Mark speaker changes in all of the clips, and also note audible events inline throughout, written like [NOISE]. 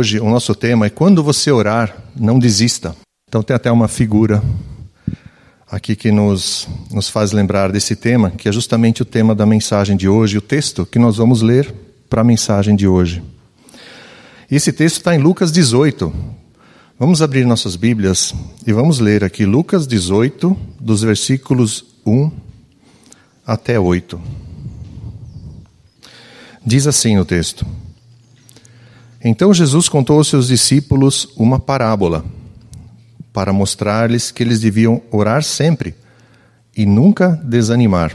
Speaker 1: hoje, o nosso tema é quando você orar, não desista. Então tem até uma figura aqui que nos, nos faz lembrar desse tema, que é justamente o tema da mensagem de hoje, o texto que nós vamos ler para a mensagem de hoje. Esse texto está em Lucas 18. Vamos abrir nossas Bíblias e vamos ler aqui Lucas 18, dos versículos 1 até 8. Diz assim o texto: Então Jesus contou aos seus discípulos uma parábola, para mostrar-lhes que eles deviam orar sempre e nunca desanimar.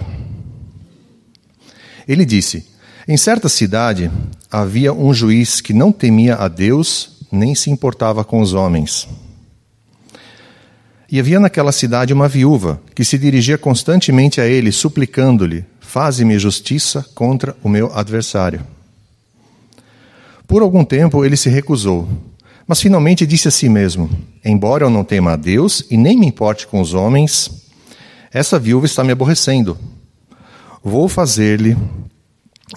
Speaker 1: Ele disse: Em certa cidade havia um juiz que não temia a Deus nem se importava com os homens. E havia naquela cidade uma viúva que se dirigia constantemente a ele, suplicando-lhe: Faze-me justiça contra o meu adversário. Por algum tempo ele se recusou, mas finalmente disse a si mesmo: Embora eu não tema a Deus e nem me importe com os homens, essa viúva está me aborrecendo. Vou fazer-lhe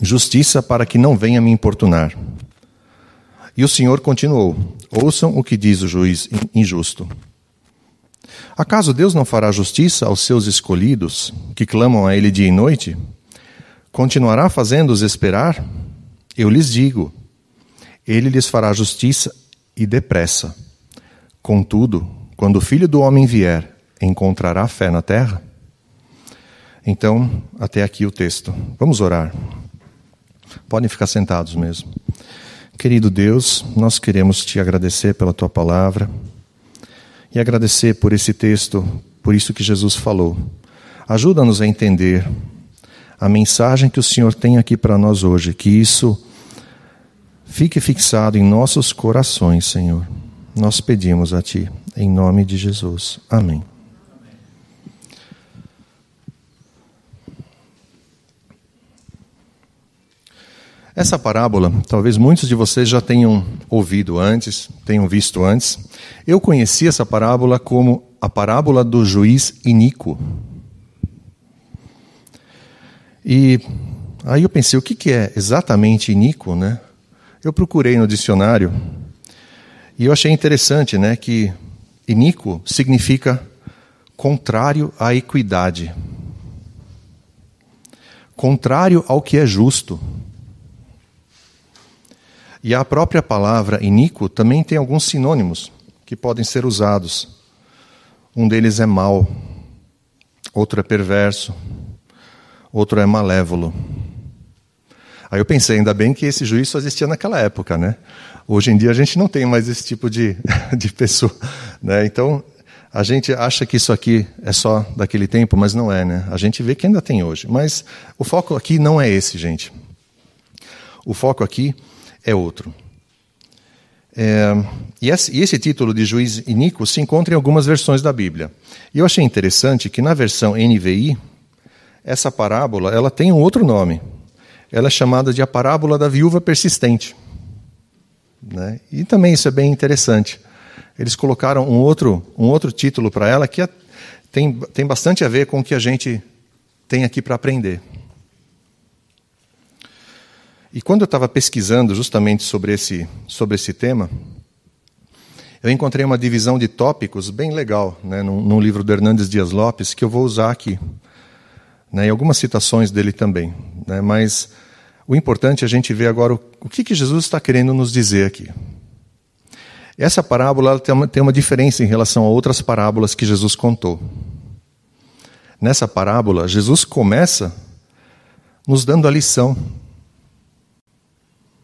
Speaker 1: justiça para que não venha me importunar. E o Senhor continuou: Ouçam o que diz o juiz injusto. Acaso Deus não fará justiça aos seus escolhidos, que clamam a Ele dia e noite? Continuará fazendo-os esperar? Eu lhes digo: Ele lhes fará justiça e depressa. Contudo, quando o filho do homem vier, encontrará fé na terra? Então, até aqui o texto. Vamos orar. Podem ficar sentados mesmo. Querido Deus, nós queremos te agradecer pela tua palavra e agradecer por esse texto, por isso que Jesus falou. Ajuda-nos a entender a mensagem que o Senhor tem aqui para nós hoje, que isso fique fixado em nossos corações, Senhor. Nós pedimos a Ti, em nome de Jesus. Amém. Essa parábola, talvez muitos de vocês já tenham ouvido antes, tenham visto antes. Eu conheci essa parábola como a parábola do juiz iníquo. E aí eu pensei, o que é exatamente iníquo, né? Eu procurei no dicionário e eu achei interessante, né, que iníquo significa contrário à equidade, contrário ao que é justo. E a própria palavra iníquo também tem alguns sinônimos que podem ser usados. Um deles é mal, outro é perverso, outro é malévolo. Aí eu pensei, ainda bem que esse juiz só existia naquela época, né? Hoje em dia a gente não tem mais esse tipo de, [LAUGHS] de pessoa, né? Então, a gente acha que isso aqui é só daquele tempo, mas não é, né? A gente vê que ainda tem hoje. Mas o foco aqui não é esse, gente. O foco aqui é outro. É, e, esse, título de juiz iníquo se encontra em algumas versões da Bíblia. E eu achei interessante que na versão NVI, essa parábola ela tem um outro nome. Ela é chamada de a parábola da viúva persistente. Né? E também isso é bem interessante. Eles colocaram um outro, um outro título para ela que é, tem, tem bastante a ver com o que a gente tem aqui para aprender. E quando eu estava pesquisando justamente sobre esse, sobre esse tema, eu encontrei uma divisão de tópicos bem legal, né, num, num livro do Hernandes Dias Lopes, que eu vou usar aqui. Né, e algumas citações dele também. Né, mas o importante é a gente ver agora o, o que, que Jesus está querendo nos dizer aqui. Essa parábola tem uma, tem uma diferença em relação a outras parábolas que Jesus contou. Nessa parábola, Jesus começa nos dando a lição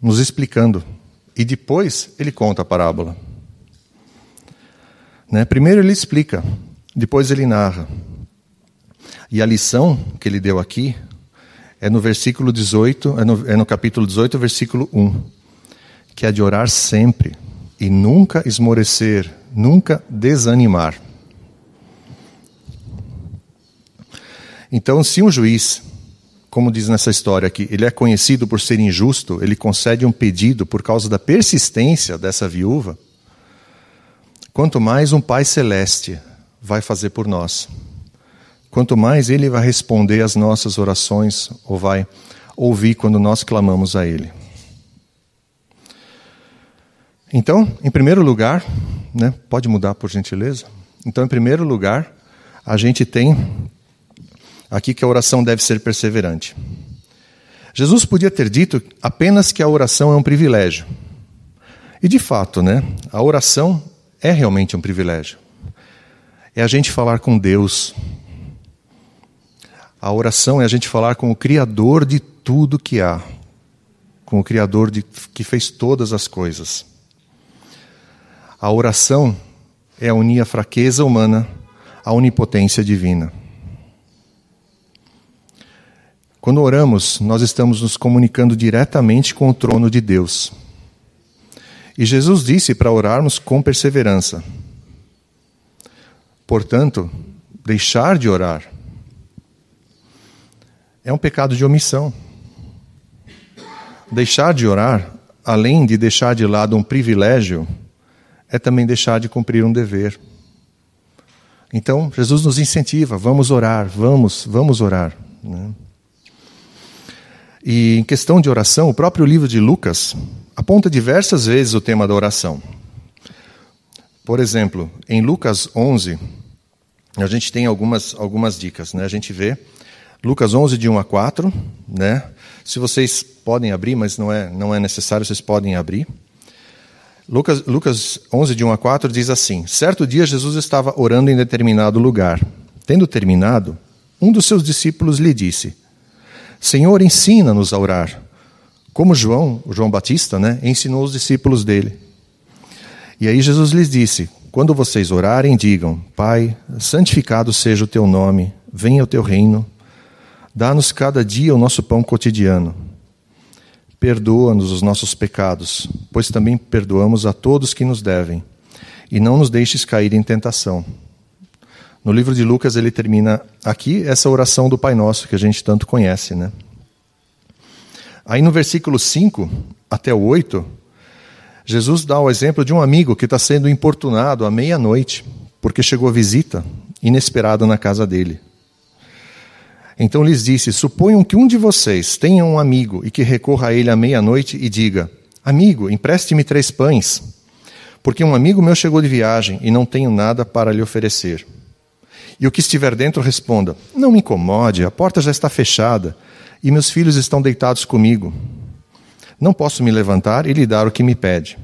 Speaker 1: nos explicando. E depois ele conta a parábola. Né? Primeiro ele explica, depois ele narra. E a lição que ele deu aqui é no versículo 18, é no, é no capítulo 18, versículo 1, que é de orar sempre e nunca esmorecer, nunca desanimar. Então, se um juiz como diz nessa história aqui, ele é conhecido por ser injusto, ele concede um pedido por causa da persistência dessa viúva, quanto mais um Pai Celeste vai fazer por nós. Quanto mais Ele vai responder às nossas orações, ou vai ouvir quando nós clamamos a Ele. Então, em primeiro lugar, né, pode mudar por gentileza? Então, em primeiro lugar, a gente tem aqui que a oração deve ser perseverante. Jesus podia ter dito apenas que a oração é um privilégio. E de fato, né, a oração é realmente um privilégio. É a gente falar com Deus. A oração é a gente falar com o Criador de tudo que há, com o Criador de, que fez todas as coisas. A oração é unir a fraqueza humana à onipotência divina. Quando oramos, nós estamos nos comunicando diretamente com o trono de Deus. E Jesus disse para orarmos com perseverança. Portanto, deixar de orar é um pecado de omissão. Deixar de orar, além de deixar de lado um privilégio, é também deixar de cumprir um dever. Então, Jesus nos incentiva, vamos orar, vamos, vamos orar. Né? E em questão de oração, o próprio livro de Lucas aponta diversas vezes o tema da oração. Por exemplo, em Lucas 11, a gente tem algumas, algumas dicas. Né? A gente vê Lucas 11, de 1 a 4. Né? Se vocês podem abrir, mas não é, não é necessário, vocês podem abrir. Lucas, Lucas 11, de 1 a 4 diz assim: Certo dia Jesus estava orando em determinado lugar. Tendo terminado, um dos seus discípulos lhe disse: Senhor, ensina-nos a orar, como João, o João Batista, né, ensinou os discípulos dele. E aí Jesus lhes disse: Quando vocês orarem, digam: Pai, santificado seja o teu nome, venha o teu reino, dá-nos cada dia o nosso pão cotidiano Perdoa-nos os nossos pecados, pois também perdoamos a todos que nos devem, e não nos deixes cair em tentação. No livro de Lucas ele termina aqui essa oração do Pai Nosso que a gente tanto conhece, né? Aí no versículo 5 até o 8, Jesus dá o exemplo de um amigo que está sendo importunado à meia-noite, porque chegou visita inesperada na casa dele. Então lhes disse: Suponham que um de vocês tenha um amigo e que recorra a ele à meia-noite e diga: Amigo, empreste-me três pães, porque um amigo meu chegou de viagem e não tenho nada para lhe oferecer. E o que estiver dentro responda: Não me incomode, a porta já está fechada e meus filhos estão deitados comigo. Não posso me levantar e lhe dar o que me pede.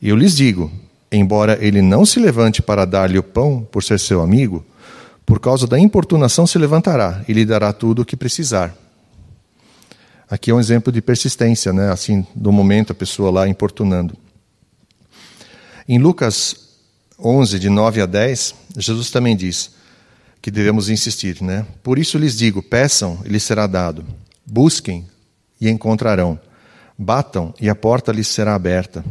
Speaker 1: E eu lhes digo: embora ele não se levante para dar-lhe o pão por ser seu amigo, por causa da importunação se levantará e lhe dará tudo o que precisar. Aqui é um exemplo de persistência, né? Assim, do momento a pessoa lá importunando. Em Lucas 11, de 9 a 10, Jesus também diz que devemos insistir, né? Por isso lhes digo: peçam e lhes será dado, busquem e encontrarão, batam e a porta lhes será aberta.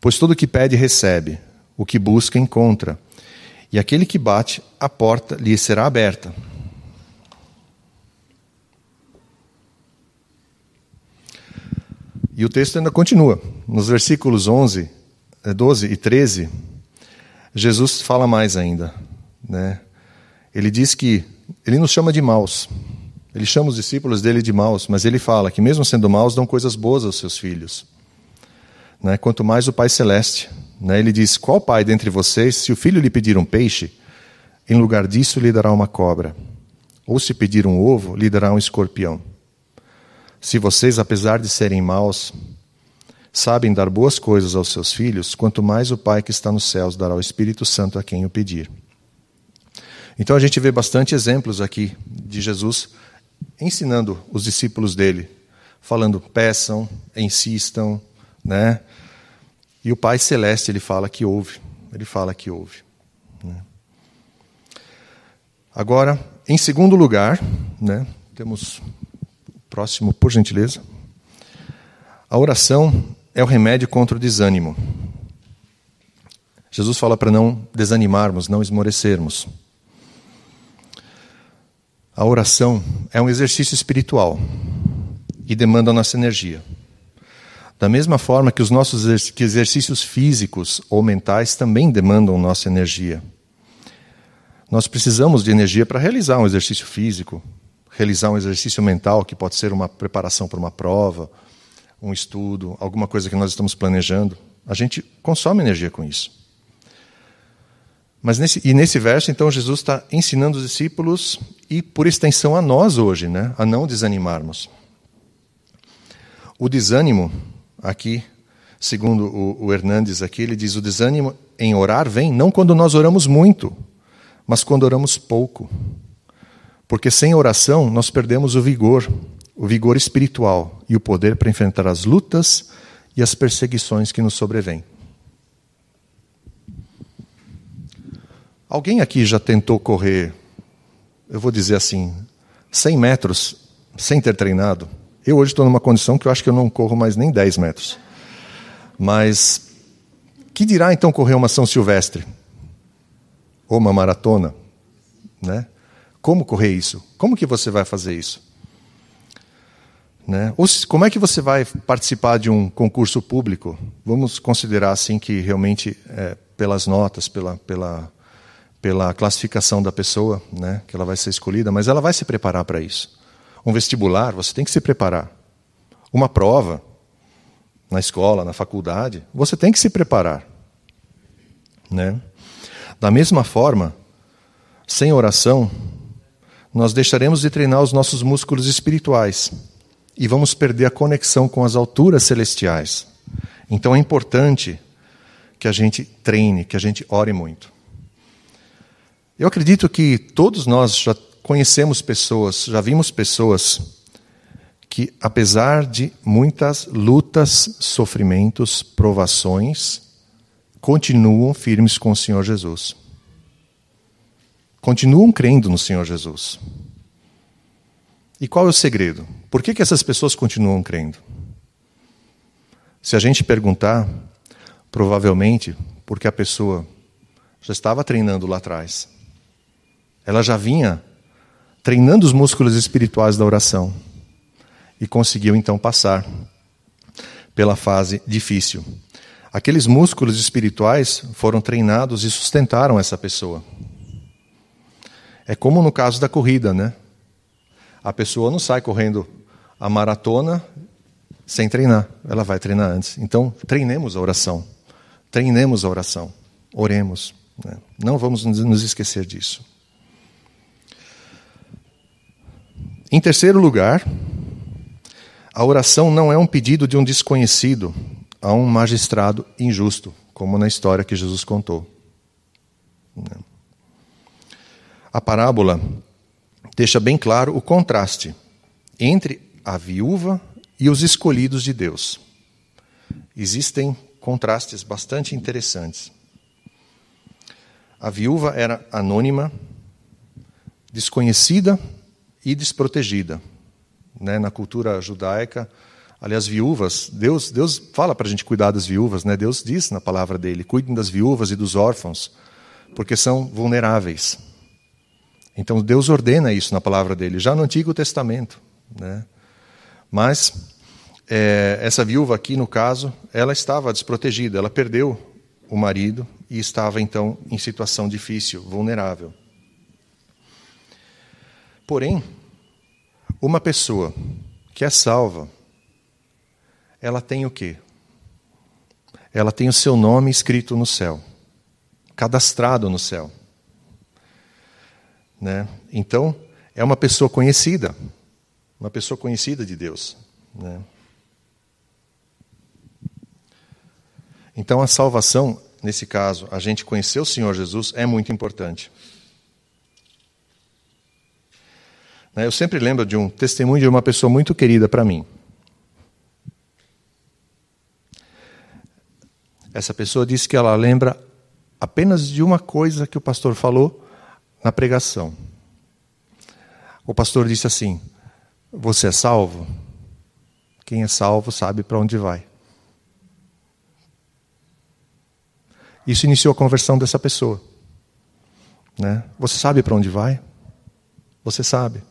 Speaker 1: Pois todo o que pede recebe, o que busca encontra e aquele que bate, a porta lhe será aberta. E o texto ainda continua. Nos versículos 11, 12 eh, e 13, Jesus fala mais ainda. Né? Ele diz que ele nos chama de maus. Ele chama os discípulos dele de maus, mas ele fala que, mesmo sendo maus, dão coisas boas aos seus filhos. Né? Quanto mais o Pai Celeste. Né? Ele diz: Qual pai dentre vocês, se o filho lhe pedir um peixe, em lugar disso lhe dará uma cobra? Ou se pedir um ovo, lhe dará um escorpião? Se vocês, apesar de serem maus, sabem dar boas coisas aos seus filhos, quanto mais o Pai que está nos céus dará o Espírito Santo a quem o pedir. Então a gente vê bastante exemplos aqui de Jesus ensinando os discípulos dele, falando: peçam, insistam, né? E o Pai Celeste, ele fala que ouve. Ele fala que ouve. Né? Agora, em segundo lugar, né, temos o próximo, por gentileza. A oração é o remédio contra o desânimo. Jesus fala para não desanimarmos, não esmorecermos. A oração é um exercício espiritual e demanda a nossa energia. Da mesma forma que os nossos exercícios físicos ou mentais também demandam nossa energia. Nós precisamos de energia para realizar um exercício físico, realizar um exercício mental, que pode ser uma preparação para uma prova, um estudo, alguma coisa que nós estamos planejando. A gente consome energia com isso. Mas nesse, e nesse verso, então, Jesus está ensinando os discípulos e, por extensão, a nós hoje, né, a não desanimarmos. O desânimo, aqui, segundo o, o Hernandes, aqui, ele diz: o desânimo em orar vem não quando nós oramos muito, mas quando oramos pouco. Porque sem oração nós perdemos o vigor, o vigor espiritual e o poder para enfrentar as lutas e as perseguições que nos sobrevêm. Alguém aqui já tentou correr, eu vou dizer assim, 100 metros sem ter treinado? Eu hoje estou numa condição que eu acho que eu não corro mais nem 10 metros. Mas que dirá então correr uma São Silvestre? Ou uma maratona? Né? Como correr isso? Como que você vai fazer isso? Né? Ou como é que você vai participar de um concurso público? Vamos considerar assim que realmente é, pelas notas, pela, pela, pela classificação da pessoa, né, que ela vai ser escolhida, mas ela vai se preparar para isso. Um vestibular, você tem que se preparar. Uma prova, na escola, na faculdade, você tem que se preparar. Né? Da mesma forma, sem oração, nós deixaremos de treinar os nossos músculos espirituais e vamos perder a conexão com as alturas celestiais. Então é importante que a gente treine, que a gente ore muito. Eu acredito que todos nós já conhecemos pessoas, já vimos pessoas que, apesar de muitas lutas, sofrimentos, provações, continuam firmes com o Senhor Jesus. Continuam crendo no Senhor Jesus. E qual é o segredo? Por que, que essas pessoas continuam crendo? Se a gente perguntar, provavelmente porque a pessoa já estava treinando lá atrás. Ela já vinha treinando os músculos espirituais da oração e conseguiu então passar pela fase difícil. Aqueles músculos espirituais foram treinados e sustentaram essa pessoa. É como no caso da corrida, né? A pessoa não sai correndo a maratona sem treinar, ela vai treinar antes. Então, treinemos a oração. Treinemos a oração. Oremos. Né? Não vamos nos esquecer disso. Em terceiro lugar, a oração não é um pedido de um desconhecido a um magistrado injusto, como na história que Jesus contou. A parábola deixa bem claro o contraste entre a viúva e os escolhidos de Deus. Existem contrastes bastante interessantes. A viúva era anônima, desconhecida e desprotegida né, na cultura judaica. Aliás, viúvas, Deus, Deus fala para a gente cuidar das viúvas, né? Deus diz na palavra dele: cuidem das viúvas e dos órfãos, porque são vulneráveis. Então Deus ordena isso na palavra dele, já no Antigo Testamento. Né? Mas é, essa viúva aqui, no caso, ela estava desprotegida, ela perdeu o marido e estava então em situação difícil, vulnerável. Porém, uma pessoa que é salva, ela tem o quê? Ela tem o seu nome escrito no céu, cadastrado no céu. Né? Então, é uma pessoa conhecida, uma pessoa conhecida de Deus. Né? Então, a salvação, nesse caso, a gente conhecer o Senhor Jesus é muito importante. Né, eu sempre lembro de um testemunho de uma pessoa muito querida para mim. Essa pessoa disse que ela lembra apenas de uma coisa que o pastor falou na pregação. O pastor disse assim: Você é salvo? Quem é salvo sabe para onde vai. Isso iniciou a conversão dessa pessoa. Né? Você sabe para onde vai? Você sabe.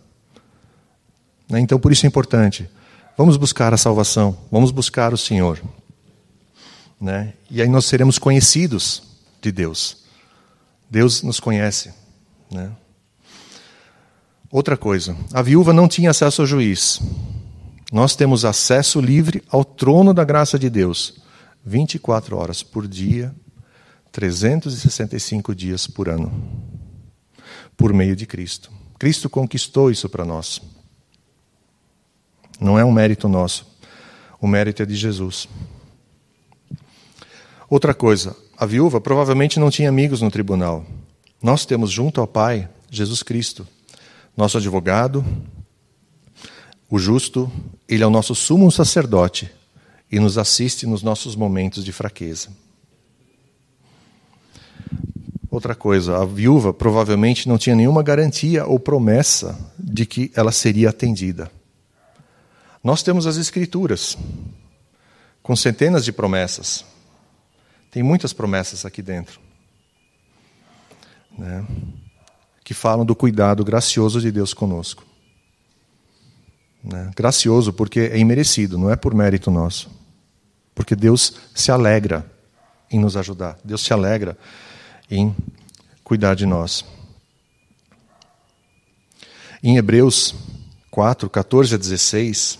Speaker 1: Né? Então, por isso é importante. Vamos buscar a salvação, vamos buscar o Senhor. Né? E aí nós seremos conhecidos de Deus. Deus nos conhece. Né? Outra coisa, a viúva não tinha acesso ao juiz. Nós temos acesso livre ao trono da graça de Deus. 24 horas por dia, 365 dias por ano, por meio de Cristo. Cristo conquistou isso para nós. Não é um mérito nosso, o mérito é de Jesus. Outra coisa, a viúva provavelmente não tinha amigos no tribunal. Nós temos junto ao Pai Jesus Cristo, nosso advogado, o justo, ele é o nosso sumo sacerdote e nos assiste nos nossos momentos de fraqueza. Outra coisa, a viúva provavelmente não tinha nenhuma garantia ou promessa de que ela seria atendida. Nós temos as Escrituras, com centenas de promessas. Tem muitas promessas aqui dentro. Né, que falam do cuidado gracioso de Deus conosco. Né, gracioso porque é imerecido, não é por mérito nosso. Porque Deus se alegra em nos ajudar. Deus se alegra em cuidar de nós. Em Hebreus 4, 14 a 16,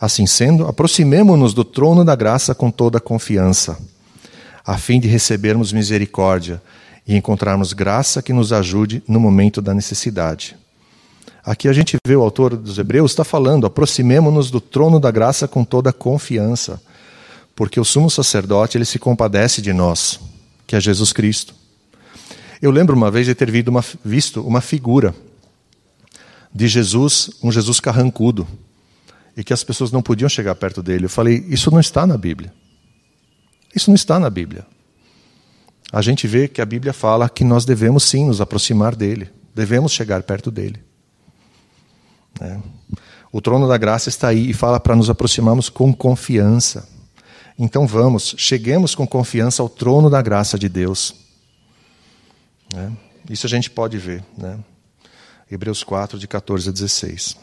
Speaker 1: Assim sendo, aproximemo-nos do trono da graça com toda confiança, a fim de recebermos misericórdia e encontrarmos graça que nos ajude no momento da necessidade. Aqui a gente vê o autor dos Hebreus está falando: aproximemo-nos do trono da graça com toda confiança, porque o sumo sacerdote ele se compadece de nós que é Jesus Cristo. Eu lembro uma vez de ter visto uma, visto uma figura de Jesus, um Jesus carrancudo, e que as pessoas não podiam chegar perto dele. Eu falei: Isso não está na Bíblia. Isso não está na Bíblia. A gente vê que a Bíblia fala que nós devemos sim nos aproximar dele, devemos chegar perto dele. É. O trono da graça está aí e fala para nos aproximarmos com confiança. Então vamos, cheguemos com confiança ao trono da graça de Deus. Né? Isso a gente pode ver. Né? Hebreus 4, de 14 a 16.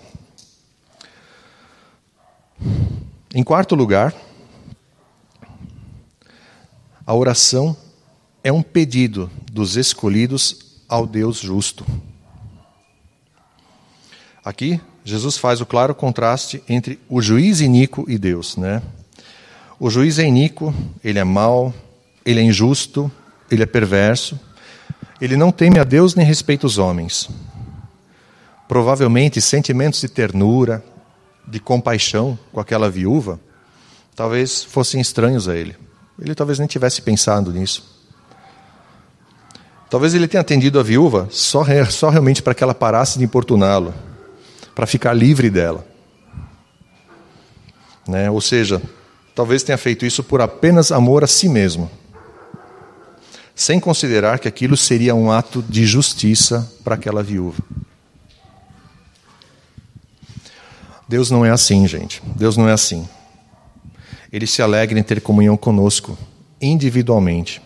Speaker 1: Em quarto lugar, a oração é um pedido dos escolhidos ao Deus justo. Aqui, Jesus faz o claro contraste entre o juiz iníquo e Deus, né? O juiz é iníquo, ele é mau, ele é injusto, ele é perverso, ele não teme a Deus nem respeita os homens. Provavelmente sentimentos de ternura, de compaixão com aquela viúva, talvez fossem estranhos a ele. Ele talvez nem tivesse pensado nisso. Talvez ele tenha atendido a viúva só, só realmente para que ela parasse de importuná-lo, para ficar livre dela. Né? Ou seja, talvez tenha feito isso por apenas amor a si mesmo, sem considerar que aquilo seria um ato de justiça para aquela viúva. Deus não é assim, gente. Deus não é assim. Ele se alegra em ter comunhão conosco, individualmente.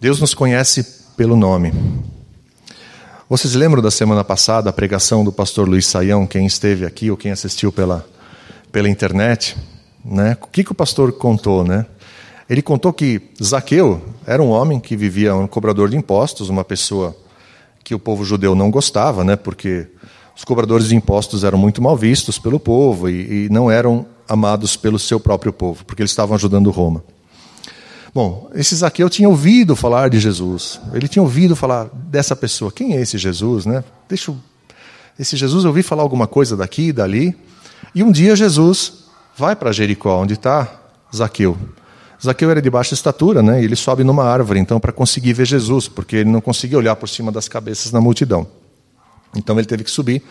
Speaker 1: Deus nos conhece pelo nome. Vocês lembram da semana passada a pregação do pastor Luiz Saião, quem esteve aqui ou quem assistiu pela, pela internet? Né? O que, que o pastor contou? Né? Ele contou que Zaqueu era um homem que vivia um cobrador de impostos, uma pessoa que o povo judeu não gostava, né? porque os cobradores de impostos eram muito mal vistos pelo povo e, e não eram amados pelo seu próprio povo, porque eles estavam ajudando Roma. Bom, esse Zaqueu tinha ouvido falar de Jesus. Ele tinha ouvido falar dessa pessoa. Quem é esse Jesus, né? Deixa eu... esse Jesus eu ouvi falar alguma coisa daqui e dali. E um dia Jesus vai para Jericó, onde está Zaqueu. Zaqueu era de baixa estatura, né? E ele sobe numa árvore, então, para conseguir ver Jesus, porque ele não conseguia olhar por cima das cabeças na multidão. Então ele teve que subir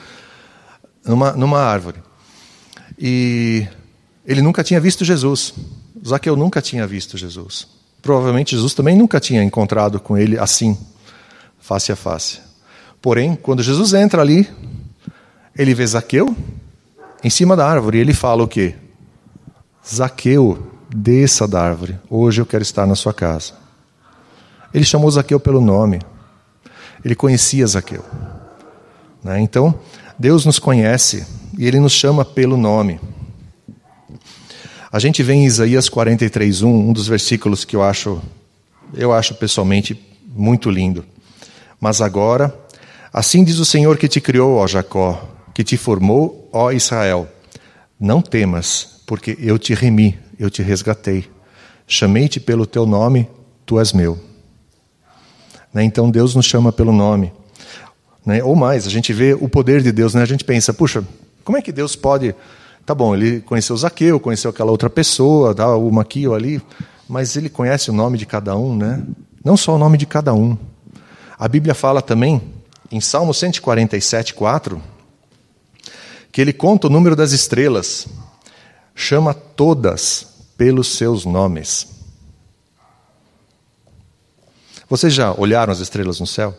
Speaker 1: numa, numa árvore. E ele nunca tinha visto Jesus. Zaqueu nunca tinha visto Jesus. Provavelmente Jesus também nunca tinha encontrado com ele assim, face a face. Porém, quando Jesus entra ali, ele vê Zaqueu em cima da árvore e ele fala o quê? Zaqueu, desça da árvore. Hoje eu quero estar na sua casa. Ele chamou Zaqueu pelo nome. Ele conhecia Zaqueu. Né? Então, Deus nos conhece e Ele nos chama pelo nome. A gente vê em Isaías 43:1, um dos versículos que eu acho, eu acho pessoalmente muito lindo. Mas agora, assim diz o Senhor que te criou, ó Jacó, que te formou, ó Israel: Não temas, porque eu te remi, eu te resgatei. Chamei-te pelo teu nome, tu és meu. Né? Então Deus nos chama pelo nome. Né? Ou mais, a gente vê o poder de Deus, né? a gente pensa, puxa, como é que Deus pode. Tá bom, ele conheceu Zaqueu, conheceu aquela outra pessoa, tá, uma aqui ou ali, mas ele conhece o nome de cada um, né? Não só o nome de cada um. A Bíblia fala também, em Salmo 147, 4, que ele conta o número das estrelas, chama todas pelos seus nomes. Vocês já olharam as estrelas no céu?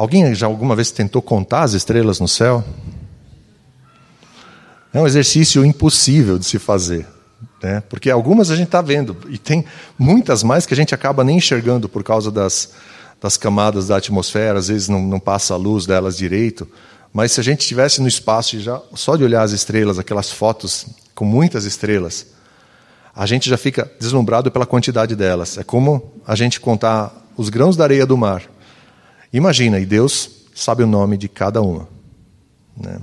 Speaker 1: Alguém já alguma vez tentou contar as estrelas no céu? É um exercício impossível de se fazer, né? porque algumas a gente está vendo, e tem muitas mais que a gente acaba nem enxergando por causa das, das camadas da atmosfera, às vezes não, não passa a luz delas direito. Mas se a gente estivesse no espaço e já só de olhar as estrelas, aquelas fotos com muitas estrelas, a gente já fica deslumbrado pela quantidade delas. É como a gente contar os grãos da areia do mar. Imagina, e Deus sabe o nome de cada uma. Né?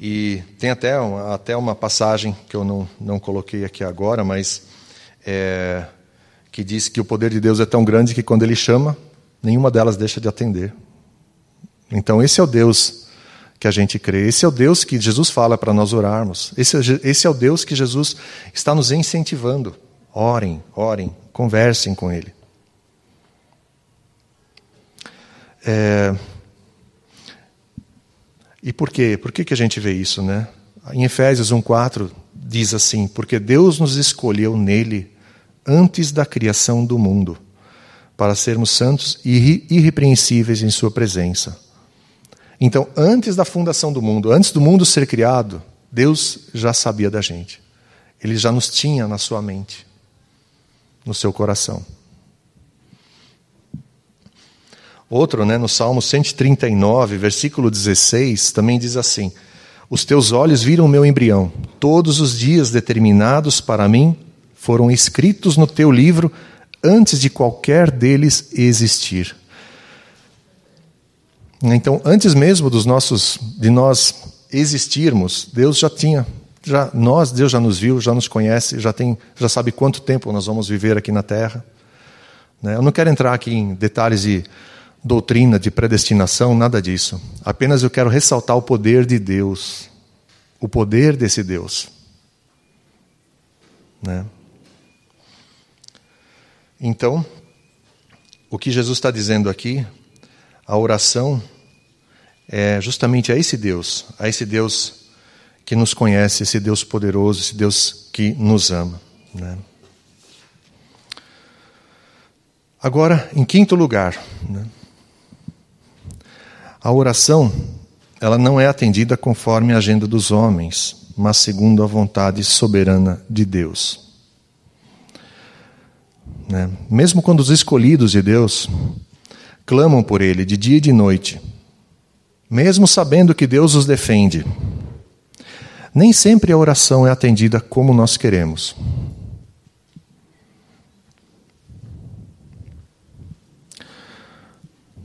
Speaker 1: E tem até uma, até uma passagem que eu não, não coloquei aqui agora, mas é, que diz que o poder de Deus é tão grande que quando Ele chama, nenhuma delas deixa de atender. Então, esse é o Deus que a gente crê. Esse é o Deus que Jesus fala para nós orarmos. Esse, é esse é o Deus que Jesus está nos incentivando. Orem, orem, conversem com Ele. É... E por quê? Por que, que a gente vê isso, né? Em Efésios 1,4 diz assim: Porque Deus nos escolheu nele antes da criação do mundo, para sermos santos e irrepreensíveis em Sua presença. Então, antes da fundação do mundo, antes do mundo ser criado, Deus já sabia da gente. Ele já nos tinha na sua mente, no seu coração. Outro, né, no Salmo 139, versículo 16, também diz assim: Os teus olhos viram o meu embrião, todos os dias determinados para mim foram escritos no teu livro antes de qualquer deles existir. Então, antes mesmo dos nossos, de nós existirmos, Deus já tinha, já nós, Deus já nos viu, já nos conhece, já tem, já sabe quanto tempo nós vamos viver aqui na Terra. Né? Eu não quero entrar aqui em detalhes de doutrina, de predestinação, nada disso. Apenas eu quero ressaltar o poder de Deus, o poder desse Deus. Né? Então, o que Jesus está dizendo aqui, a oração é justamente a esse Deus, a esse Deus que nos conhece, esse Deus poderoso, esse Deus que nos ama. Né? Agora, em quinto lugar, né? A oração ela não é atendida conforme a agenda dos homens, mas segundo a vontade soberana de Deus. Né? Mesmo quando os escolhidos de Deus clamam por Ele de dia e de noite, mesmo sabendo que Deus os defende. Nem sempre a oração é atendida como nós queremos.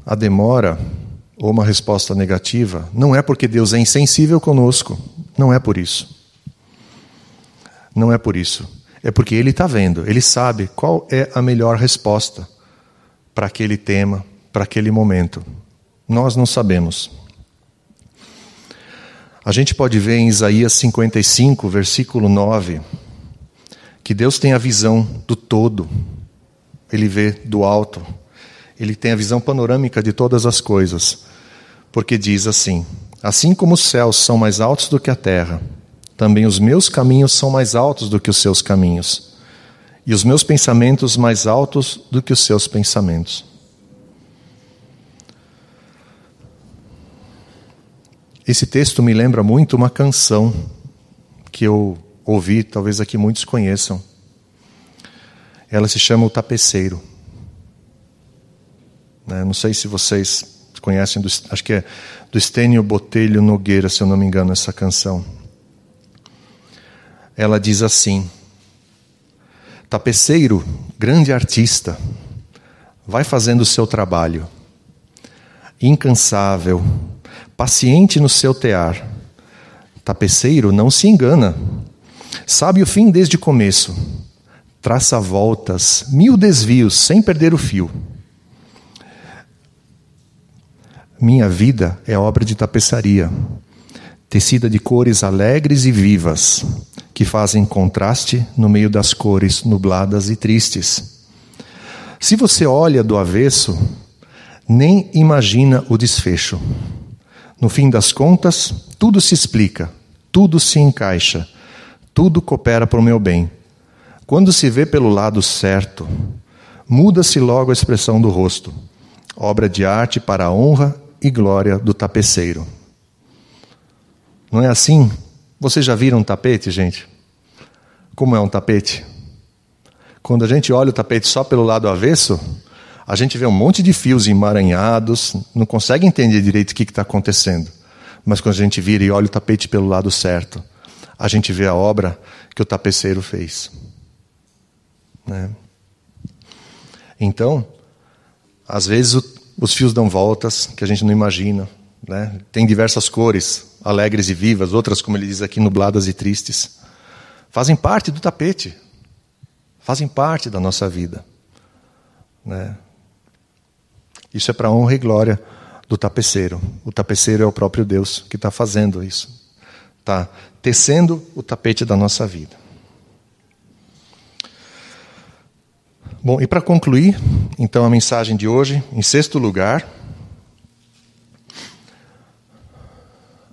Speaker 1: A demora ou uma resposta negativa não é porque Deus é insensível conosco, não é por isso. Não é por isso. É porque Ele está vendo, Ele sabe qual é a melhor resposta para aquele tema, para aquele momento. Nós não sabemos. A gente pode ver em Isaías 55, versículo 9, que Deus tem a visão do todo, ele vê do alto, ele tem a visão panorâmica de todas as coisas, porque diz assim: Assim como os céus são mais altos do que a terra, também os meus caminhos são mais altos do que os seus caminhos, e os meus pensamentos mais altos do que os seus pensamentos. Esse texto me lembra muito uma canção que eu ouvi, talvez aqui muitos conheçam. ela se chama O Tapeceiro. Né? Não sei se vocês conhecem, do, acho que é do Estênio Botelho Nogueira, se eu não me engano, essa canção. Ela diz assim: Tapeceiro, grande artista, vai fazendo o seu trabalho, incansável, paciente no seu tear. Tapeceiro não se engana, sabe o fim desde o começo, traça voltas, mil desvios, sem perder o fio. Minha vida é obra de tapeçaria, tecida de cores alegres e vivas, que fazem contraste no meio das cores nubladas e tristes. Se você olha do avesso, nem imagina o desfecho. No fim das contas, tudo se explica, tudo se encaixa, tudo coopera para o meu bem. Quando se vê pelo lado certo, muda-se logo a expressão do rosto. Obra de arte para a honra e glória do tapeceiro. Não é assim? Vocês já viram um tapete, gente? Como é um tapete? Quando a gente olha o tapete só pelo lado avesso, a gente vê um monte de fios emaranhados, não consegue entender direito o que está acontecendo. Mas quando a gente vira e olha o tapete pelo lado certo, a gente vê a obra que o tapeceiro fez. Né? Então, às vezes o os fios dão voltas que a gente não imagina. Né? Tem diversas cores, alegres e vivas, outras, como ele diz aqui, nubladas e tristes. Fazem parte do tapete, fazem parte da nossa vida. Né? Isso é para honra e glória do tapeceiro. O tapeceiro é o próprio Deus que está fazendo isso. Está tecendo o tapete da nossa vida. Bom, e para concluir, então, a mensagem de hoje, em sexto lugar,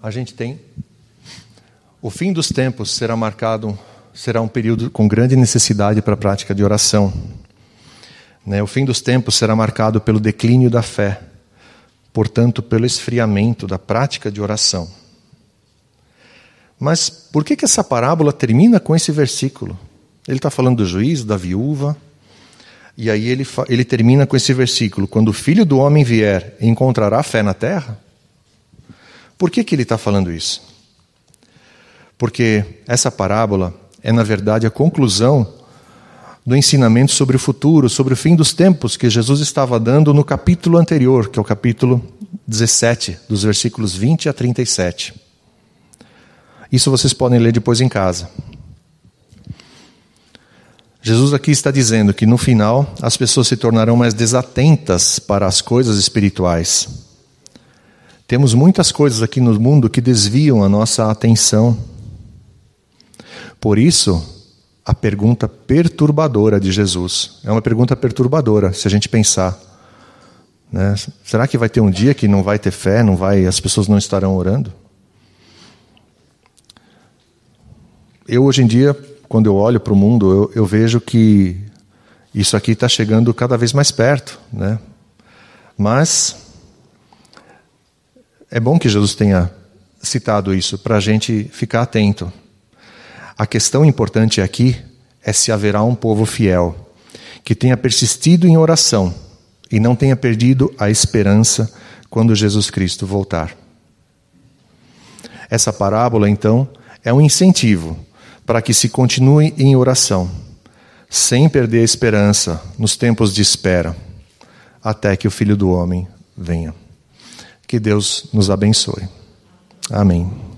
Speaker 1: a gente tem o fim dos tempos será marcado, será um período com grande necessidade para a prática de oração. Né? O fim dos tempos será marcado pelo declínio da fé, portanto, pelo esfriamento da prática de oração. Mas por que, que essa parábola termina com esse versículo? Ele está falando do juiz, da viúva, e aí ele, ele termina com esse versículo: Quando o filho do homem vier, encontrará fé na terra? Por que, que ele está falando isso? Porque essa parábola é, na verdade, a conclusão do ensinamento sobre o futuro, sobre o fim dos tempos que Jesus estava dando no capítulo anterior, que é o capítulo 17, dos versículos 20 a 37. Isso vocês podem ler depois em casa. Jesus aqui está dizendo que no final as pessoas se tornarão mais desatentas para as coisas espirituais. Temos muitas coisas aqui no mundo que desviam a nossa atenção. Por isso, a pergunta perturbadora de Jesus é uma pergunta perturbadora, se a gente pensar. Né? Será que vai ter um dia que não vai ter fé, não vai, as pessoas não estarão orando? Eu hoje em dia quando eu olho para o mundo, eu, eu, vejo que isso aqui está chegando cada vez mais perto, né? Mas é bom que Jesus tenha citado isso para a gente ficar atento. A questão importante aqui é se haverá um povo fiel que tenha persistido em oração e não tenha perdido a esperança quando Jesus Cristo voltar. Essa parábola, então, é um incentivo para que se continue em oração, sem perder a esperança nos tempos de espera, até que o Filho do Homem venha. Que Deus nos abençoe. Amém.